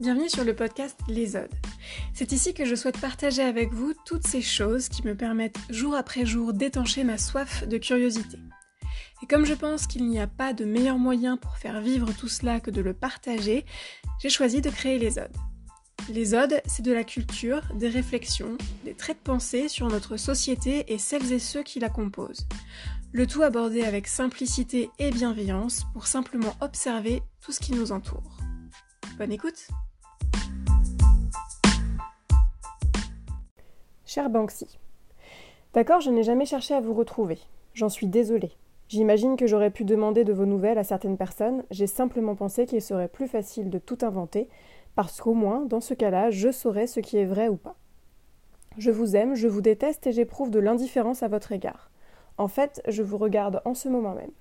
Bienvenue sur le podcast Les Odes. C'est ici que je souhaite partager avec vous toutes ces choses qui me permettent jour après jour d'étancher ma soif de curiosité. Et comme je pense qu'il n'y a pas de meilleur moyen pour faire vivre tout cela que de le partager, j'ai choisi de créer les Odes. Les Odes, c'est de la culture, des réflexions, des traits de pensée sur notre société et celles et ceux qui la composent. Le tout abordé avec simplicité et bienveillance pour simplement observer tout ce qui nous entoure. Bonne écoute Cher Banksy, D'accord, je n'ai jamais cherché à vous retrouver. J'en suis désolée. J'imagine que j'aurais pu demander de vos nouvelles à certaines personnes, j'ai simplement pensé qu'il serait plus facile de tout inventer, parce qu'au moins, dans ce cas-là, je saurais ce qui est vrai ou pas. Je vous aime, je vous déteste et j'éprouve de l'indifférence à votre égard. En fait, je vous regarde en ce moment même.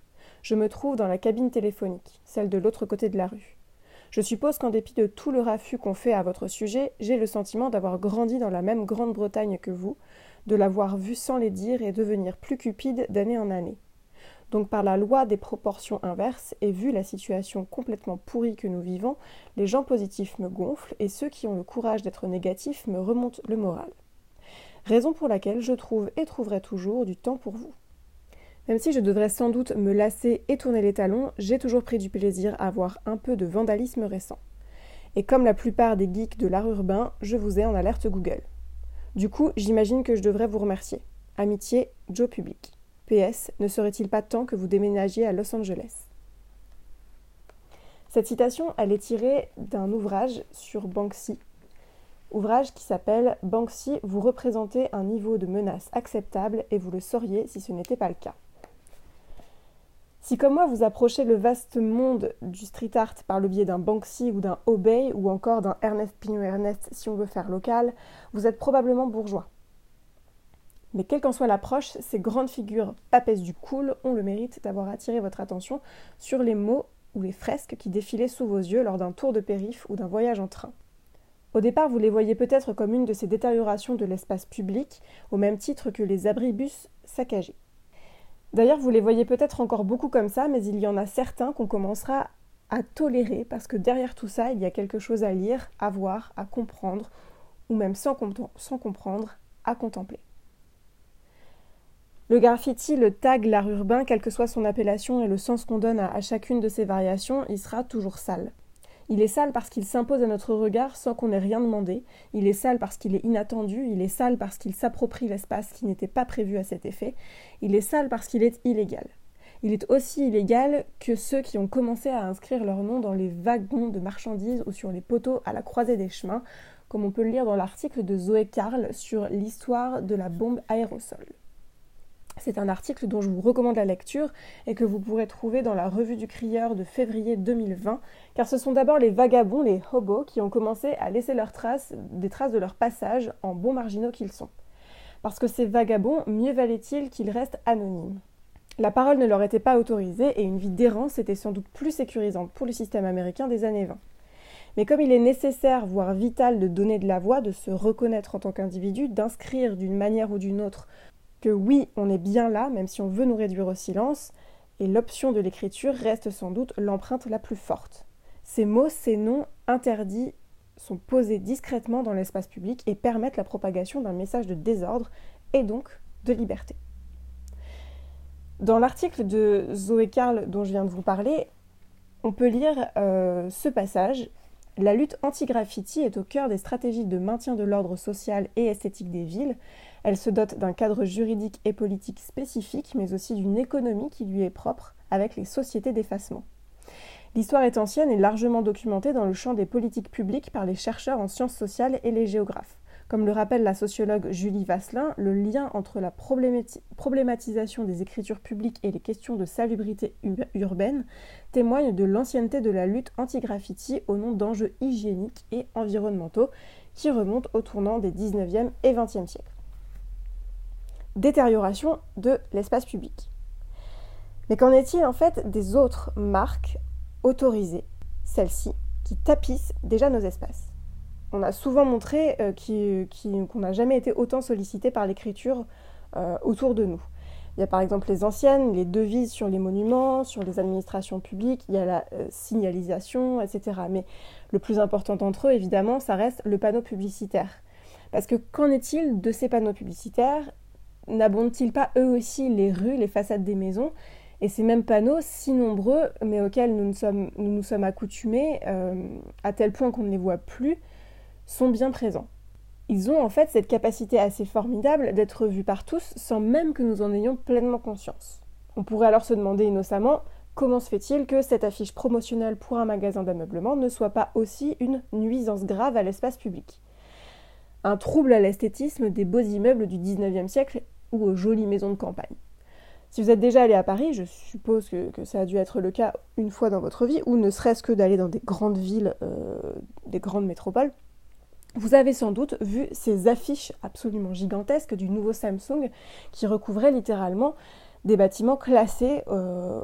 Je me trouve dans la cabine téléphonique, celle de l'autre côté de la rue. Je suppose qu'en dépit de tout le raffut qu'on fait à votre sujet, j'ai le sentiment d'avoir grandi dans la même Grande-Bretagne que vous, de l'avoir vu sans les dire et devenir plus cupide d'année en année. Donc par la loi des proportions inverses, et vu la situation complètement pourrie que nous vivons, les gens positifs me gonflent et ceux qui ont le courage d'être négatifs me remontent le moral. Raison pour laquelle je trouve et trouverai toujours du temps pour vous. Même si je devrais sans doute me lasser et tourner les talons, j'ai toujours pris du plaisir à voir un peu de vandalisme récent. Et comme la plupart des geeks de l'art urbain, je vous ai en alerte Google. Du coup, j'imagine que je devrais vous remercier. Amitié, Joe Public. PS, ne serait-il pas temps que vous déménagiez à Los Angeles? Cette citation, elle est tirée d'un ouvrage sur Banksy, ouvrage qui s'appelle Banksy, vous représentez un niveau de menace acceptable et vous le sauriez si ce n'était pas le cas. Si comme moi vous approchez le vaste monde du street art par le biais d'un Banksy ou d'un Obey ou encore d'un Ernest Pino Ernest si on veut faire local, vous êtes probablement bourgeois. Mais quelle qu'en soit l'approche, ces grandes figures papesses du cool ont le mérite d'avoir attiré votre attention sur les mots ou les fresques qui défilaient sous vos yeux lors d'un tour de périph ou d'un voyage en train. Au départ, vous les voyez peut-être comme une de ces détériorations de l'espace public, au même titre que les abribus saccagés. D'ailleurs, vous les voyez peut-être encore beaucoup comme ça, mais il y en a certains qu'on commencera à tolérer parce que derrière tout ça, il y a quelque chose à lire, à voir, à comprendre, ou même sans, comprendre, à contempler. Le graffiti, le tag, l'art urbain, quelle que soit son appellation et le sens qu'on donne à, chacune de ces variations, il sera toujours sale. Il est sale parce qu'il s'impose à notre regard sans qu'on ait rien demandé. Il est sale parce qu'il est inattendu. Il est sale parce qu'il s'approprie l'espace qui n'était pas prévu à cet effet. Il est sale parce qu'il est illégal. Il est aussi illégal que ceux qui ont commencé à inscrire leur nom dans les wagons de marchandises ou sur les poteaux à la croisée des chemins, comme on peut le lire dans l'article de Zoé Karl sur l'histoire de la bombe aérosol. C'est un article dont je vous recommande la lecture et que vous pourrez trouver dans la revue du Crieur de février 2020, car ce sont d'abord les vagabonds, les hobos, qui ont commencé à laisser des traces de leur passage en bons marginaux qu'ils sont. Parce que ces vagabonds, mieux valait-il qu'ils restent anonymes. La parole ne leur était pas autorisée et une vie d'errance était sans doute plus sécurisante pour le système américain des années 20. Mais comme il est nécessaire, voire vital, de donner de la voix, de se reconnaître en tant qu'individu, d'inscrire d'une manière ou d'une autre que oui, on est bien là, même si on veut nous réduire au silence, et l'option de l'écriture reste sans doute l'empreinte la plus forte. Ces mots, ces noms interdits sont posés discrètement dans l'espace public et permettent la propagation d'un message de désordre et donc de liberté. Dans l'article de Zoé Karl dont je viens de vous parler, on peut lire euh, ce passage. La lutte anti-graffiti est au cœur des stratégies de maintien de l'ordre social et esthétique des villes. Elle se dote d'un cadre juridique et politique spécifique, mais aussi d'une économie qui lui est propre, avec les sociétés d'effacement. L'histoire est ancienne et largement documentée dans le champ des politiques publiques par les chercheurs en sciences sociales et les géographes. Comme le rappelle la sociologue Julie Vasselin, le lien entre la problématisation des écritures publiques et les questions de salubrité urbaine témoigne de l'ancienneté de la lutte anti-graffiti au nom d'enjeux hygiéniques et environnementaux qui remontent au tournant des 19e et 20e siècles détérioration de l'espace public. Mais qu'en est-il en fait des autres marques autorisées, celles-ci, qui tapissent déjà nos espaces? On a souvent montré euh, qu'on n'a jamais été autant sollicité par l'écriture euh, autour de nous. Il y a par exemple les anciennes, les devises sur les monuments, sur les administrations publiques, il y a la euh, signalisation, etc. Mais le plus important d'entre eux, évidemment, ça reste le panneau publicitaire. Parce que qu'en est-il de ces panneaux publicitaires? N'abondent-ils pas eux aussi les rues, les façades des maisons? Et ces mêmes panneaux, si nombreux, mais auxquels nous nous sommes, nous, sommes accoutumés, euh, à tel point qu'on ne les voit plus, sont bien présents. Ils ont en fait cette capacité assez formidable d'être vus par tous sans même que nous en ayons pleinement conscience. On pourrait alors se demander innocemment comment se fait-il que cette affiche promotionnelle pour un magasin d'ameublement ne soit pas aussi une nuisance grave à l'espace public? Un trouble à l'esthétisme des beaux immeubles du 19e siècle ou aux jolies maisons de campagne. Si vous êtes déjà allé à Paris, je suppose que, ça a dû être le cas une fois dans votre vie, ou ne serait-ce que d'aller dans des grandes villes, euh, des grandes métropoles, vous avez sans doute vu ces affiches absolument gigantesques du nouveau Samsung qui recouvraient littéralement des bâtiments classés euh,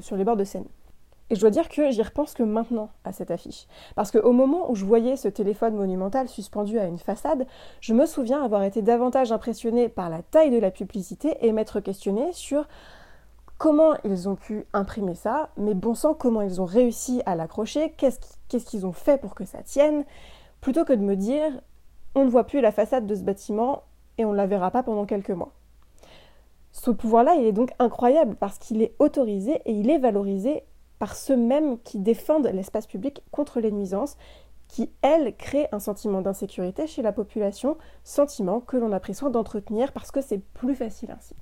sur les bords de Seine. Et je dois dire que j'y repense que maintenant à cette affiche. Parce qu'au moment où je voyais ce téléphone monumental suspendu à une façade, je me souviens avoir été davantage impressionné par la taille de la publicité et m'être questionné sur comment ils ont pu imprimer ça, mais bon sang, comment ils ont réussi à l'accrocher, qu'est-ce qu'ils ont fait pour que ça tienne, plutôt que de me dire on ne voit plus la façade de ce bâtiment et on ne la verra pas pendant quelques mois. Ce pouvoir-là, il est donc incroyable parce qu'il est autorisé et il est valorisé par ceux mêmes qui défendent l'espace public contre les nuisances, qui, elles, créent un sentiment d'insécurité chez la population, sentiment que l'on a pris soin d'entretenir parce que c'est plus facile ainsi.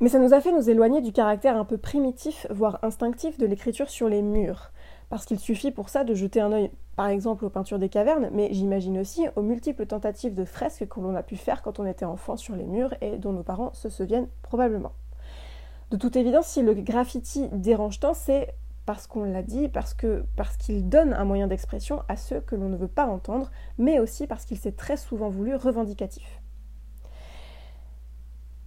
Mais ça nous a fait nous éloigner du caractère un peu primitif, voire instinctif de l'écriture sur les murs parce qu'il suffit pour ça de jeter un œil, par exemple, aux peintures des cavernes, mais j'imagine aussi aux multiples tentatives de fresques que l'on a pu faire quand on était enfant sur les murs et dont nos parents se souviennent probablement. De toute évidence, si le graffiti dérange tant, c'est parce qu'on l'a dit, parce qu'il donne un moyen d'expression à ceux que l'on ne veut pas entendre, mais aussi parce qu'il s'est très souvent voulu revendicatif.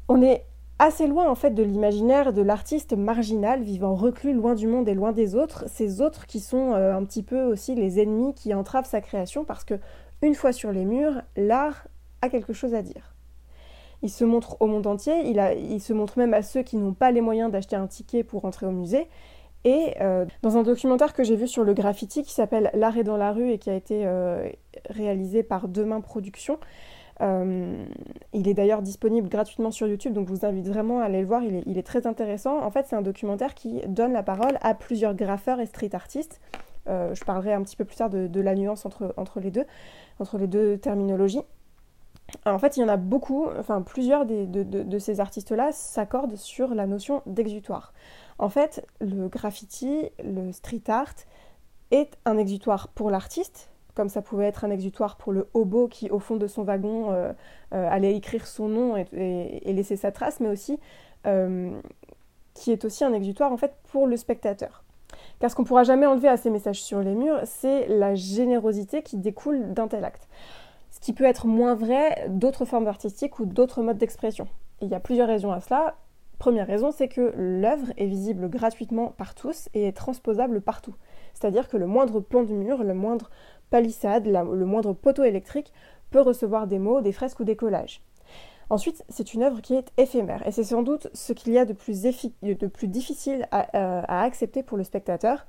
On est assez loin en fait de l'imaginaire de l'artiste marginal vivant reclus loin du monde et loin des autres, ces autres qui sont euh, un petit peu aussi les ennemis qui entravent sa création parce que une fois sur les murs, l'art a quelque chose à dire. Il se montre au monde entier, il, se montre même à ceux qui n'ont pas les moyens d'acheter un ticket pour entrer au musée. Et euh, dans un documentaire que j'ai vu sur le graffiti qui s'appelle L'art est dans la rue et qui a été euh, réalisé par Demain Productions, euh, il est d'ailleurs disponible gratuitement sur YouTube, donc je vous invite vraiment à aller le voir, il est, très intéressant. En fait, c'est un documentaire qui donne la parole à plusieurs graffeurs et street artistes. Je parlerai un petit peu plus tard de, la nuance entre, les deux, entre les deux terminologies. En fait, il y en a beaucoup, enfin plusieurs de, ces artistes-là s'accordent sur la notion d'exutoire. En fait, le graffiti, le street art est un exutoire pour l'artiste, comme ça pouvait être un exutoire pour le hobo qui, au fond de son wagon, euh, euh, allait écrire son nom et, laisser sa trace, mais aussi euh, qui est aussi un exutoire en fait pour le spectateur. Car ce qu'on pourra jamais enlever à ces messages sur les murs, c'est la générosité qui découle d'un tel acte. Ce qui peut être moins vrai d'autres formes artistiques ou d'autres modes d'expression. Il y a plusieurs raisons à cela. Première raison, c'est que l'œuvre est visible gratuitement par tous et est transposable partout. C'est-à-dire que le moindre plan de mur, le moindre palissade, le moindre poteau électrique peut recevoir des mots, des fresques ou des collages. Ensuite, c'est une œuvre qui est éphémère, et c'est sans doute ce qu'il y a de plus, difficile à, euh, accepter pour le spectateur,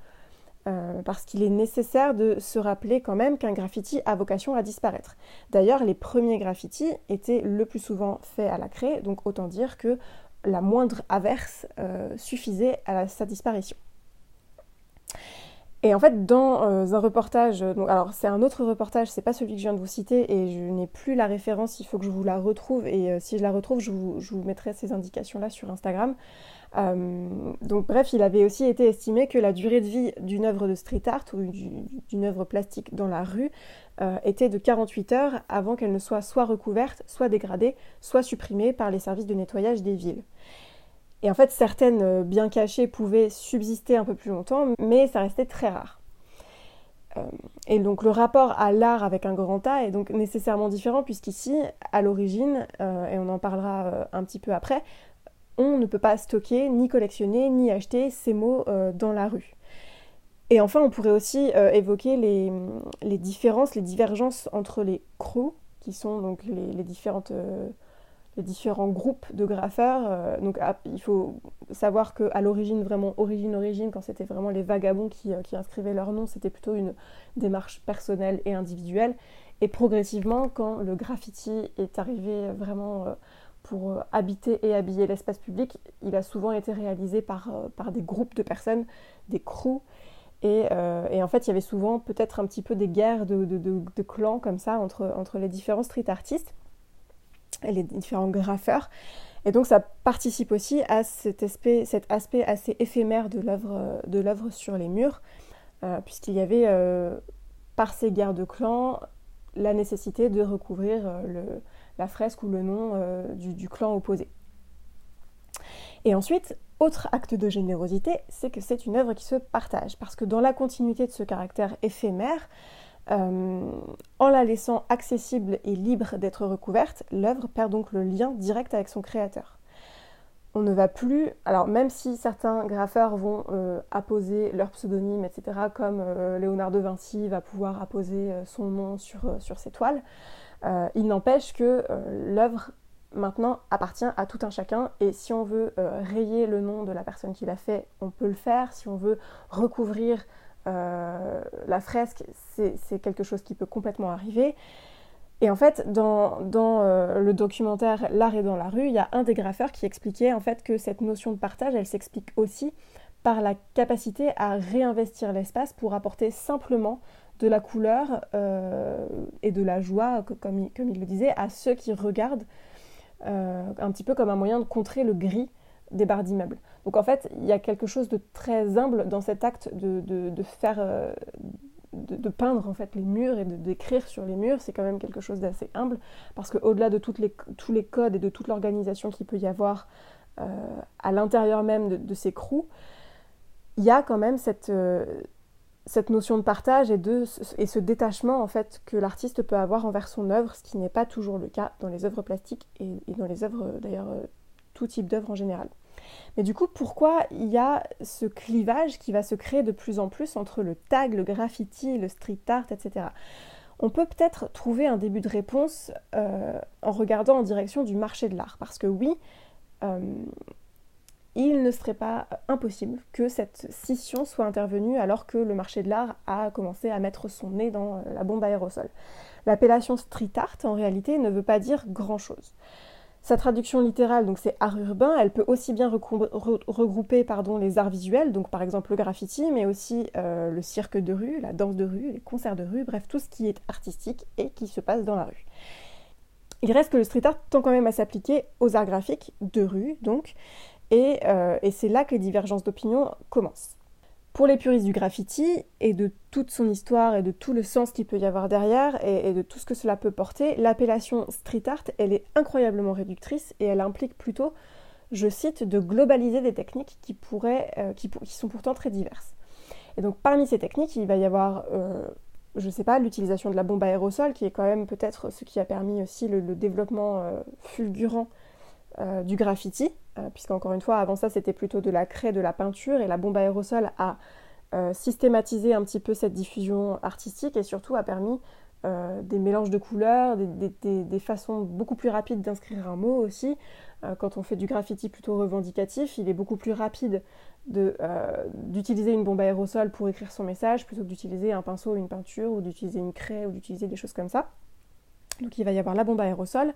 euh, parce qu'il est nécessaire de se rappeler quand même qu'un graffiti a vocation à disparaître. D'ailleurs, les premiers graffitis étaient le plus souvent faits à la craie, donc autant dire que la moindre averse euh, suffisait à sa disparition. Et en fait, dans euh, un reportage, donc, alors c'est un autre reportage, c'est pas celui que je viens de vous citer, et je n'ai plus la référence, il faut que je vous la retrouve, et euh, si je la retrouve, je vous, mettrai ces indications-là sur Instagram. Euh, donc bref, il avait aussi été estimé que la durée de vie d'une œuvre de street art ou d'une œuvre plastique dans la rue était de 48 heures avant qu'elle ne soit soit recouverte, soit dégradée, soit supprimée par les services de nettoyage des villes. Et en fait, certaines euh, bien cachées pouvaient subsister un peu plus longtemps, mais ça restait très rare. Euh, et donc le rapport à l'art avec un grand A est donc nécessairement différent puisqu'ici, à l'origine, euh, et on en parlera un petit peu après, on ne peut pas stocker, ni collectionner, ni acheter ces mots dans la rue. Et enfin, on pourrait aussi évoquer les, différences, les divergences entre les crews, qui sont donc les différentes les différents groupes de graffeurs. donc il faut savoir qu'à l'origine, vraiment origine origine, quand c'était vraiment les vagabonds qui, qui inscrivaient leur nom, c'était plutôt une démarche personnelle et individuelle. Et progressivement, quand le graffiti est arrivé vraiment pour euh, habiter et habiller l'espace public, il a souvent été réalisé par, euh, par des groupes de personnes, des crews. Et, euh, et, en fait, il y avait souvent peut-être un petit peu des guerres de, de, de, clans comme ça entre, entre les différents street artistes les différents graffeurs. Et donc ça participe aussi à cet aspect, assez éphémère de l'œuvre sur les murs, puisqu'il y avait, par ces guerres de clans, la nécessité de recouvrir le, la fresque ou le nom euh, du, clan opposé. Et ensuite, autre acte de générosité, c'est que c'est une œuvre qui se partage, parce que dans la continuité de ce caractère éphémère, euh, en la laissant accessible et libre d'être recouverte, l'œuvre perd donc le lien direct avec son créateur. On ne va plus, alors même si certains graffeurs vont euh, apposer leur pseudonyme, etc., comme Léonard de Vinci va pouvoir apposer son nom sur, ses toiles, euh, il n'empêche que euh, l'œuvre maintenant appartient à tout un chacun et si on veut euh, rayer le nom de la personne qui l'a fait, on peut le faire. Si on veut recouvrir la fresque, c'est quelque chose qui peut complètement arriver. Et en fait, dans, le documentaire L'art est dans la rue, il y a un des graffeurs qui expliquait en fait que cette notion de partage, elle s'explique aussi par la capacité à réinvestir l'espace pour apporter simplement de la couleur euh, et de la joie, comme il, le disait, à ceux qui regardent, euh, un petit peu comme un moyen de contrer le gris des barres d'immeubles. Donc en fait, il y a quelque chose de très humble dans cet acte de, de, faire, euh, de, peindre en fait les murs et d'écrire sur les murs. C'est quand même quelque chose d'assez humble parce qu'au-delà de les, tous les codes et de toute l'organisation qu'il peut y avoir à l'intérieur même de, ces crews, il y a quand même cette cette notion de partage et, de, et ce détachement en fait que l'artiste peut avoir envers son œuvre, ce qui n'est pas toujours le cas dans les œuvres plastiques et, dans les œuvres d'ailleurs euh, tout type d'œuvres en général. Mais du coup, pourquoi il y a ce clivage qui va se créer de plus en plus entre le tag, le graffiti, le street art, etc. On peut peut-être trouver un début de réponse euh, en regardant en direction du marché de l'art, parce que oui, euh, il ne serait pas impossible que cette scission soit intervenue alors que le marché de l'art a commencé à mettre son nez dans euh, la bombe aérosol. L'appellation street art, en réalité, ne veut pas dire grand-chose. Sa traduction littérale, donc c'est art urbain, elle peut aussi bien regrouper les arts visuels, donc par exemple le graffiti, mais aussi euh, le cirque de rue, la danse de rue, les concerts de rue, bref, tout ce qui est artistique et qui se passe dans la rue. Il reste que le street art tend quand même à s'appliquer aux arts graphiques de rue, donc, euh, et, c'est là que les divergences d'opinion commencent. Pour les puristes du graffiti et de toute son histoire et de tout le sens qu'il peut y avoir derrière et, de tout ce que cela peut porter, l'appellation street art, elle est incroyablement réductrice et elle implique plutôt, je cite, de globaliser des techniques qui, euh, sont pourtant très diverses. Et donc parmi ces techniques, il va y avoir, euh, je ne sais pas, l'utilisation de la bombe aérosol, qui est quand même peut-être ce qui a permis aussi le, développement fulgurant du graffiti, euh, puisqu'encore une fois, avant ça, c'était plutôt de la craie, de la peinture, et la bombe aérosol a euh, systématisé un petit peu cette diffusion artistique et surtout a permis euh, des mélanges de couleurs, des, façons beaucoup plus rapides d'inscrire un mot aussi. quand on fait du graffiti plutôt revendicatif, il est beaucoup plus rapide d'utiliser une bombe aérosol pour écrire son message plutôt que d'utiliser un pinceau, une peinture, ou d'utiliser une craie, ou d'utiliser des choses comme ça. Donc il va y avoir la bombe aérosol.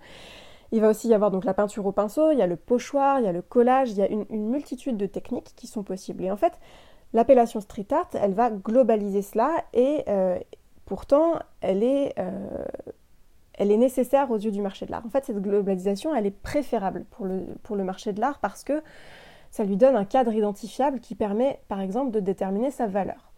Il va aussi y avoir donc la peinture au pinceau, il y a le pochoir, il y a le collage, il y a une, multitude de techniques qui sont possibles. Et en fait, l'appellation street art, elle va globaliser cela et euh, pourtant, elle est, euh, elle est nécessaire aux yeux du marché de l'art. En fait, cette globalisation, elle est préférable pour le, pour le marché de l'art parce que ça lui donne un cadre identifiable qui permet, par exemple, de déterminer sa valeur.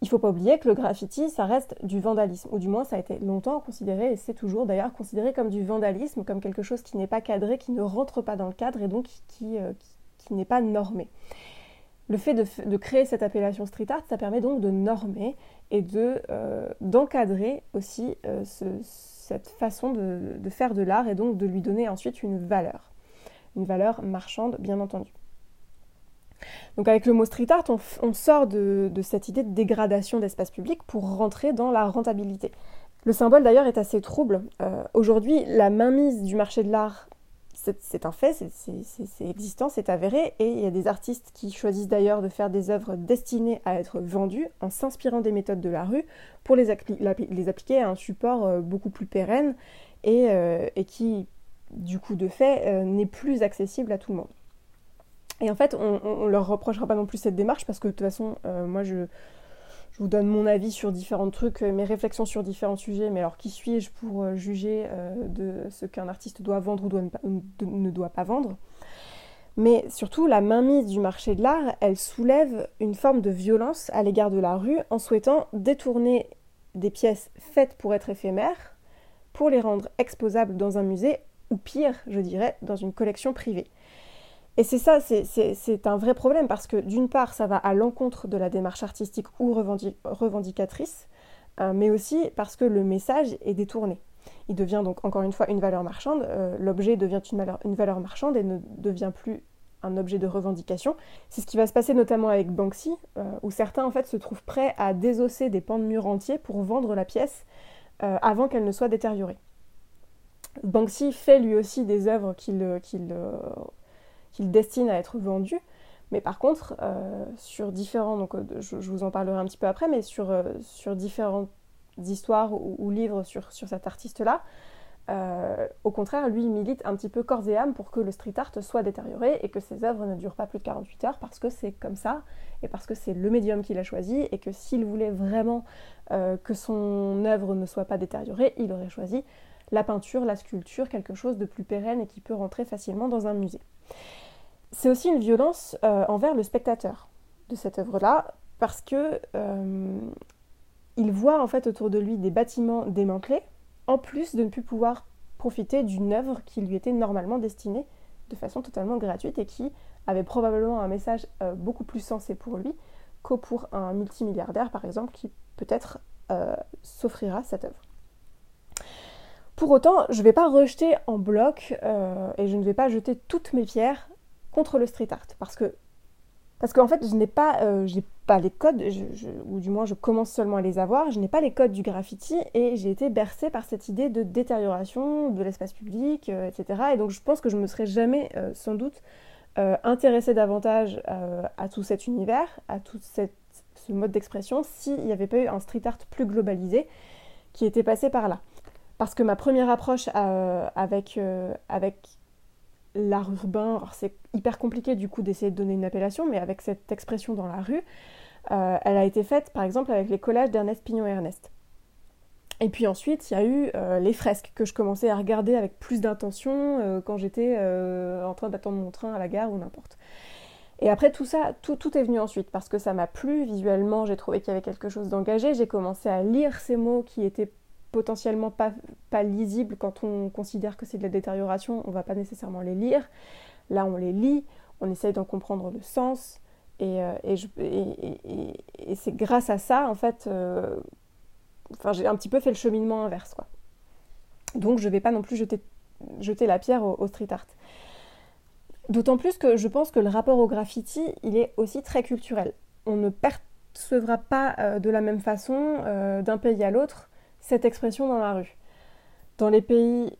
Il faut pas oublier que le graffiti, ça reste du vandalisme, ou du moins ça a été longtemps considéré, et c'est toujours d'ailleurs considéré comme du vandalisme, comme quelque chose qui n'est pas cadré, qui ne rentre pas dans le cadre et donc qui, euh, n'est pas normé. Le fait de, créer cette appellation street art, ça permet donc de normer et euh, d'encadrer aussi euh, cette façon de faire de l'art et donc de lui donner ensuite une valeur. Une valeur marchande, bien entendu. Donc avec le mot street art, on, sort de, cette idée de dégradation d'espace public pour rentrer dans la rentabilité. Le symbole d'ailleurs est assez trouble. Euh, aujourd'hui, la mainmise du marché de l'art, c'est un fait, c'est existant, c'est avéré, et il y a des artistes qui choisissent d'ailleurs de faire des œuvres destinées à être vendues en s'inspirant des méthodes de la rue pour les, appliquer à un support euh, beaucoup plus pérenne et, et qui, du coup de fait, n'est plus accessible à tout le monde. Et en fait, on, ne leur reprochera pas non plus cette démarche parce que de toute façon, moi je vous donne mon avis sur différents trucs, euh, mes réflexions sur différents sujets, mais alors qui suis-je pour euh, juger euh, de ce qu'un artiste doit vendre ou ne doit pas vendre? Mais surtout, la mainmise du marché de l'art, elle soulève une forme de violence à l'égard de la rue en souhaitant détourner des pièces faites pour être éphémères pour les rendre exposables dans un musée ou pire, je dirais, dans une collection privée. Et c'est ça, c'est un vrai problème parce que d'une part, ça va à l'encontre de la démarche artistique ou revendicatrice, euh, mais aussi parce que le message est détourné. Il devient donc encore une fois une valeur marchande, euh, l'objet devient une valeur, marchande et ne devient plus un objet de revendication. C'est ce qui va se passer notamment avec Banksy, euh, où certains en fait se trouvent prêts à désosser des pans de mur entiers pour vendre la pièce avant qu'elle ne soit détériorée. Banksy fait lui aussi des œuvres qu'il qu'il destine à être vendu. Mais par contre, euh, sur différents, donc euh, je, vous en parlerai un petit peu après, mais sur, euh, différentes histoires ou, livres sur, cet artiste-là, au contraire, lui, il milite un petit peu corps et âme pour que le street art soit détérioré et que ses œuvres ne durent pas plus de 48 heures parce que c'est comme ça et parce que c'est le médium qu'il a choisi et que s'il voulait vraiment que son œuvre ne soit pas détériorée, il aurait choisi la peinture, la sculpture, quelque chose de plus pérenne et qui peut rentrer facilement dans un musée. C'est aussi une violence euh, envers le spectateur de cette œuvre-là, parce que euh, il voit en fait autour de lui des bâtiments démantelés, en plus de ne plus pouvoir profiter d'une œuvre qui lui était normalement destinée de façon totalement gratuite et qui avait probablement un message euh, beaucoup plus sensé pour lui que pour un multimilliardaire par exemple qui peut-être s'offrira cette œuvre. Pour autant, je ne vais pas rejeter en bloc et je ne vais pas jeter toutes mes pierres contre le street art. Parce que parce qu'en fait, je n'ai pas, euh, pas les codes, ou du moins je commence seulement à les avoir, je n'ai pas les codes du graffiti et j'ai été bercée par cette idée de détérioration de l'espace public, euh, etc. Et donc je pense que je me serais jamais, euh, sans doute, intéressée davantage à tout cet univers, à tout ce mode d'expression, s'il n'y avait pas eu un street art plus globalisé qui était passé par là. Parce que ma première approche avec, avec l'art urbain, c'est hyper compliqué du coup d'essayer de donner une appellation, mais avec cette expression dans la rue, euh, elle a été faite par exemple avec les collages d'Ernest Pignon et Ernest. Et puis ensuite, il y a eu euh, les fresques que je commençais à regarder avec plus d'intention euh, quand j'étais en train d'attendre mon train à la gare ou n'importe. Et après tout ça, tout, tout est venu ensuite parce que ça m'a plu visuellement, j'ai trouvé qu'il y avait quelque chose d'engagé, j'ai commencé à lire ces mots qui étaient potentiellement pas, pas lisibles quand on considère que c'est de la détérioration, on va pas nécessairement les lire. Là, on les lit, on essaye d'en comprendre le sens, et, euh, c'est grâce à ça, en fait, euh, j'ai un petit peu fait le cheminement inverse, quoi. Donc, je vais pas non plus jeter, jeter la pierre au, street art. D'autant plus que je pense que le rapport au graffiti, il est aussi très culturel. On ne percevra pas euh, de la même façon d'un pays à l'autre cette expression dans la rue. Dans les pays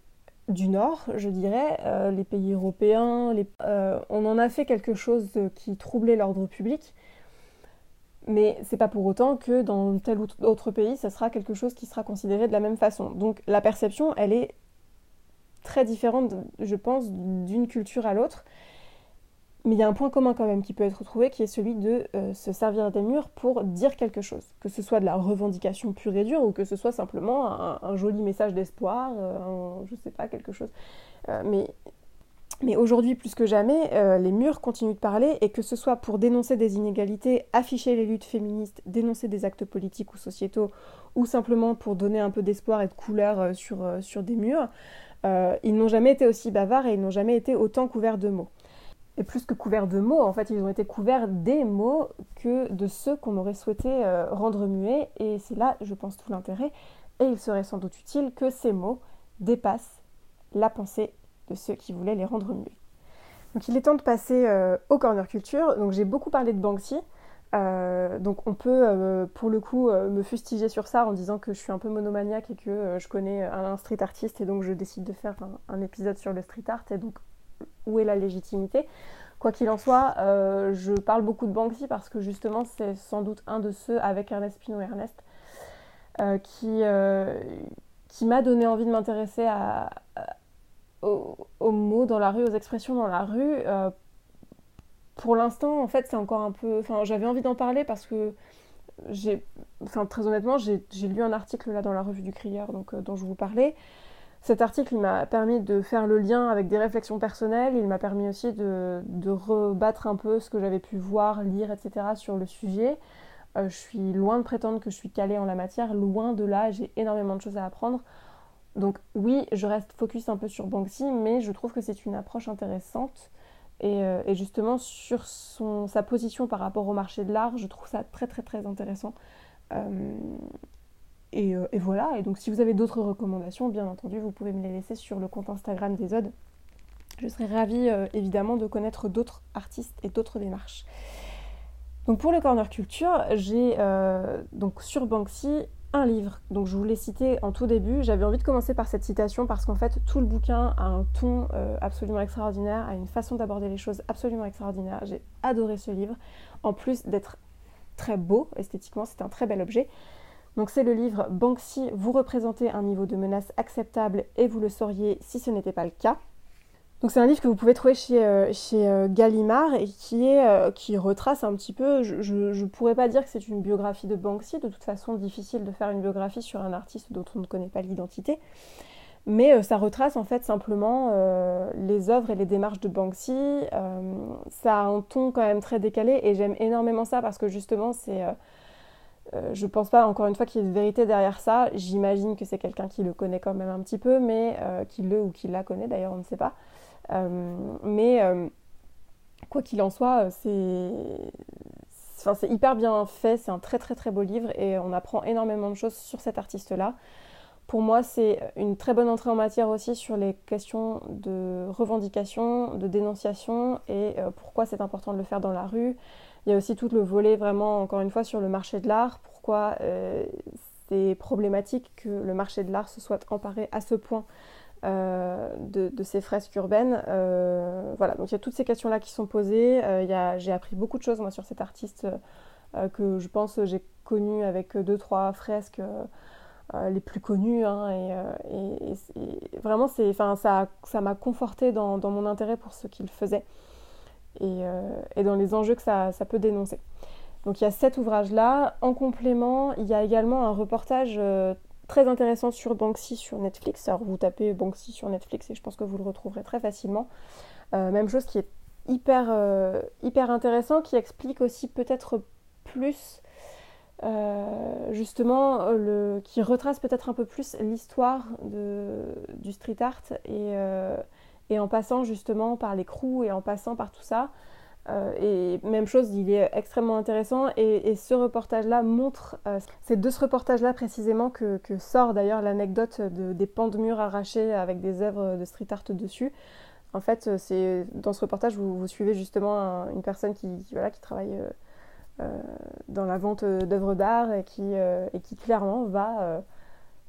du Nord, je dirais, euh, les pays européens, euh, on en a fait quelque chose qui troublait l'ordre public, mais c'est pas pour autant que dans tel ou autre pays, ça sera quelque chose qui sera considéré de la même façon. Donc la perception, elle est très différente, je pense, d'une culture à l'autre. Mais il y a un point commun quand même qui peut être trouvé, qui est celui de euh, se servir des murs pour dire quelque chose. Que ce soit de la revendication pure et dure, ou que ce soit simplement un, joli message d'espoir, euh, je sais pas, quelque chose. Euh, mais aujourd'hui, plus que jamais, les murs continuent de parler, et que ce soit pour dénoncer des inégalités, afficher les luttes féministes, dénoncer des actes politiques ou sociétaux, ou simplement pour donner un peu d'espoir et de couleur sur des murs, ils n'ont jamais été aussi bavards et ils n'ont jamais été autant couverts de mots. Et plus que couverts de mots, en fait, ils ont été couverts des mots que de ceux qu'on aurait souhaité euh, rendre muets. Et c'est là, je pense, tout l'intérêt. Et il serait sans doute utile que ces mots dépassent la pensée de ceux qui voulaient les rendre muets. Donc il est temps de passer euh, au corner culture. Donc j'ai beaucoup parlé de Banksy. donc on peut pour le coup me fustiger sur ça en disant que je suis un peu monomaniaque et que je connais un, street artiste et donc je décide de faire un, épisode sur le street art et donc où est la légitimité Quoi qu'il en soit, je parle beaucoup de Banksy parce que justement c'est sans doute un de ceux avec Ernest Pino Ernest qui, qui m'a donné envie de m'intéresser aux, mots dans la rue, aux expressions dans la rue. Euh, pour l'instant, en fait, c'est encore un peu. Enfin, j'avais envie d'en parler parce que j'ai. Enfin, très honnêtement, j'ai lu un article là dans la revue du Crieur donc, euh, dont je vous parlais. Cet article, m'a permis de faire le lien avec des réflexions personnelles. Il m'a permis aussi de, de, rebattre un peu ce que j'avais pu voir, lire, etc. sur le sujet. Euh, je suis loin de prétendre que je suis calée en la matière, loin de là. J'ai énormément de choses à apprendre. Donc oui, je reste focus un peu sur Banksy, mais je trouve que c'est une approche intéressante. Et, euh, justement, sur sa position par rapport au marché de l'art, je trouve ça très très très intéressant. Euh, euh, et, voilà, et donc si vous avez d'autres recommandations, bien entendu, vous pouvez me les laisser sur le compte Instagram des Odes. Je serais ravie évidemment de connaître d'autres artistes et d'autres démarches. Donc pour le corner culture, j'ai donc sur Banksy un livre. Donc je vous l'ai cité en tout début. J'avais envie de commencer par cette citation parce qu'en fait tout le bouquin a un ton euh, absolument extraordinaire, a une façon d'aborder les choses absolument extraordinaire. J'ai adoré ce livre. En plus d'être très beau esthétiquement, c'est un très bel objet. Donc c'est le livre Banksy, vous représentez un niveau de menace acceptable et vous le sauriez si ce n'était pas le cas. Donc c'est un livre que vous pouvez trouver chez, euh, chez euh, Gallimard et qui, est, euh, qui retrace un petit peu, je ne pourrais pas dire que c'est une biographie de Banksy, de toute façon difficile de faire une biographie sur un artiste dont on ne connaît pas l'identité, mais ça retrace en fait simplement les œuvres et les démarches de Banksy. ça a un ton quand même très décalé et j'aime énormément ça parce que justement c'est... je pense pas encore une fois qu'il y ait de vérité derrière ça. J'imagine que c'est quelqu'un qui le connaît quand même un petit peu, mais qui le ou qui la connaît d'ailleurs, on ne sait pas. Euh, mais euh, quoi qu'il en soit, c'est Enfin, hyper bien fait, c'est un très très très beau livre et on apprend énormément de choses sur cet artiste-là. Pour moi, c'est une très bonne entrée en matière aussi sur les questions de revendication, de dénonciation et euh, pourquoi c'est important de le faire dans la rue. Il y a aussi tout le volet vraiment, encore une fois, sur le marché de l'art, pourquoi c'est problématique que le marché de l'art se soit emparé à ce point euh, de, ces fresques urbaines. Euh, voilà, donc il y a toutes ces questions-là qui sont posées. Euh, j'ai appris beaucoup de choses moi sur cet artiste que je pense j'ai connu avec deux trois fresques les plus connues. Hein, et, vraiment, ça m'a conforté dans, mon intérêt pour ce qu'il faisait et, dans les enjeux que ça, peut dénoncer. Donc il y a cet ouvrage-là. En complément, il y a également un reportage très intéressant sur Banksy sur Netflix. Alors vous tapez Banksy sur Netflix et je pense que vous le retrouverez très facilement. Euh, même chose qui est hyper, euh, hyper intéressant, qui explique aussi peut-être plus euh, justement le, qui retrace peut-être un peu plus l'histoire du street art et, et, en passant justement par les crews et en passant par tout ça. Euh, et même chose, il est extrêmement intéressant. Et, ce reportage-là montre, euh, c'est de ce reportage-là précisément que, sort d'ailleurs l'anecdote de, des pans de murs arrachés avec des œuvres de street art dessus. En fait, c'est dans ce reportage, vous, suivez justement une personne qui, voilà, qui travaille euh, dans la vente d'œuvres d'art et qui, et qui clairement va,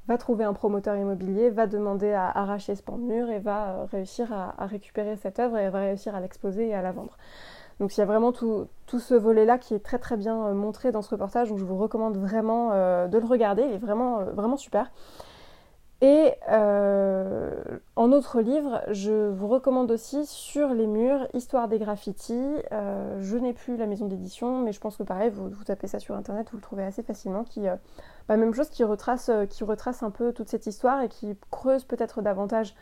va trouver un promoteur immobilier, va demander à arracher ce pan de mur et va réussir à, récupérer cette œuvre et va réussir à l'exposer et à la vendre. Donc il y a vraiment tout, ce volet-là qui est très très bien euh, montré dans ce reportage, donc je vous recommande vraiment euh, de le regarder, il est vraiment, euh, vraiment super. Et en autre livre, je vous recommande aussi sur les murs, Histoire des graffitis. je n'ai plus la maison d'édition, mais je pense que pareil, vous, tapez ça sur internet, vous le trouvez assez facilement. Qui, bah, même chose qui retrace, qui retrace un peu toute cette histoire et qui creuse peut-être davantage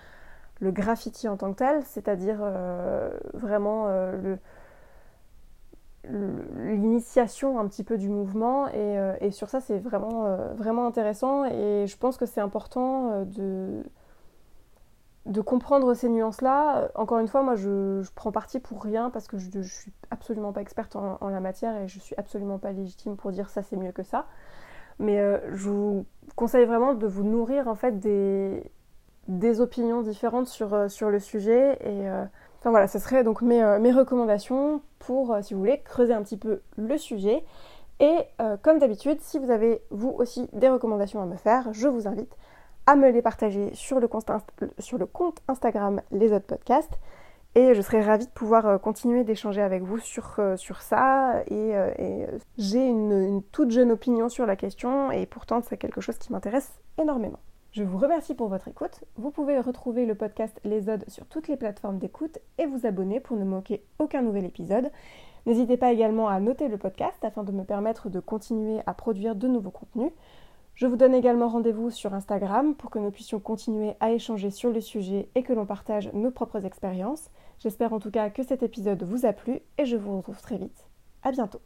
le graffiti en tant que tel, c'est-à-dire vraiment le, l'initiation un petit peu du mouvement et, euh, sur ça c'est vraiment, euh, vraiment intéressant et je pense que c'est important euh, de, comprendre ces nuances-là. Encore une fois, moi je, prends parti pour rien parce que je, ne suis absolument pas experte en, la matière et je suis absolument pas légitime pour dire ça c'est mieux que ça. Mais je vous conseille vraiment de vous nourrir en fait des, opinions différentes sur, sur le sujet et Enfin voilà, ce serait donc mes, mes recommandations pour, si vous voulez, creuser un petit peu le sujet. Et comme d'habitude, si vous avez vous aussi des recommandations à me faire, je vous invite à me les partager sur le compte, Instagram Les Autres Podcasts. Et je serais ravie de pouvoir euh, continuer d'échanger avec vous sur, euh, ça. Et, euh, j'ai une, toute jeune opinion sur la question et pourtant c'est quelque chose qui m'intéresse énormément. Je vous remercie pour votre écoute. Vous pouvez retrouver le podcast Les Odes sur toutes les plateformes d'écoute et vous abonner pour ne manquer aucun nouvel épisode. N'hésitez pas également à noter le podcast afin de me permettre de continuer à produire de nouveaux contenus. Je vous donne également rendez-vous sur Instagram pour que nous puissions continuer à échanger sur le sujet et que l'on partage nos propres expériences. J'espère en tout cas que cet épisode vous a plu et je vous retrouve très vite. À bientôt.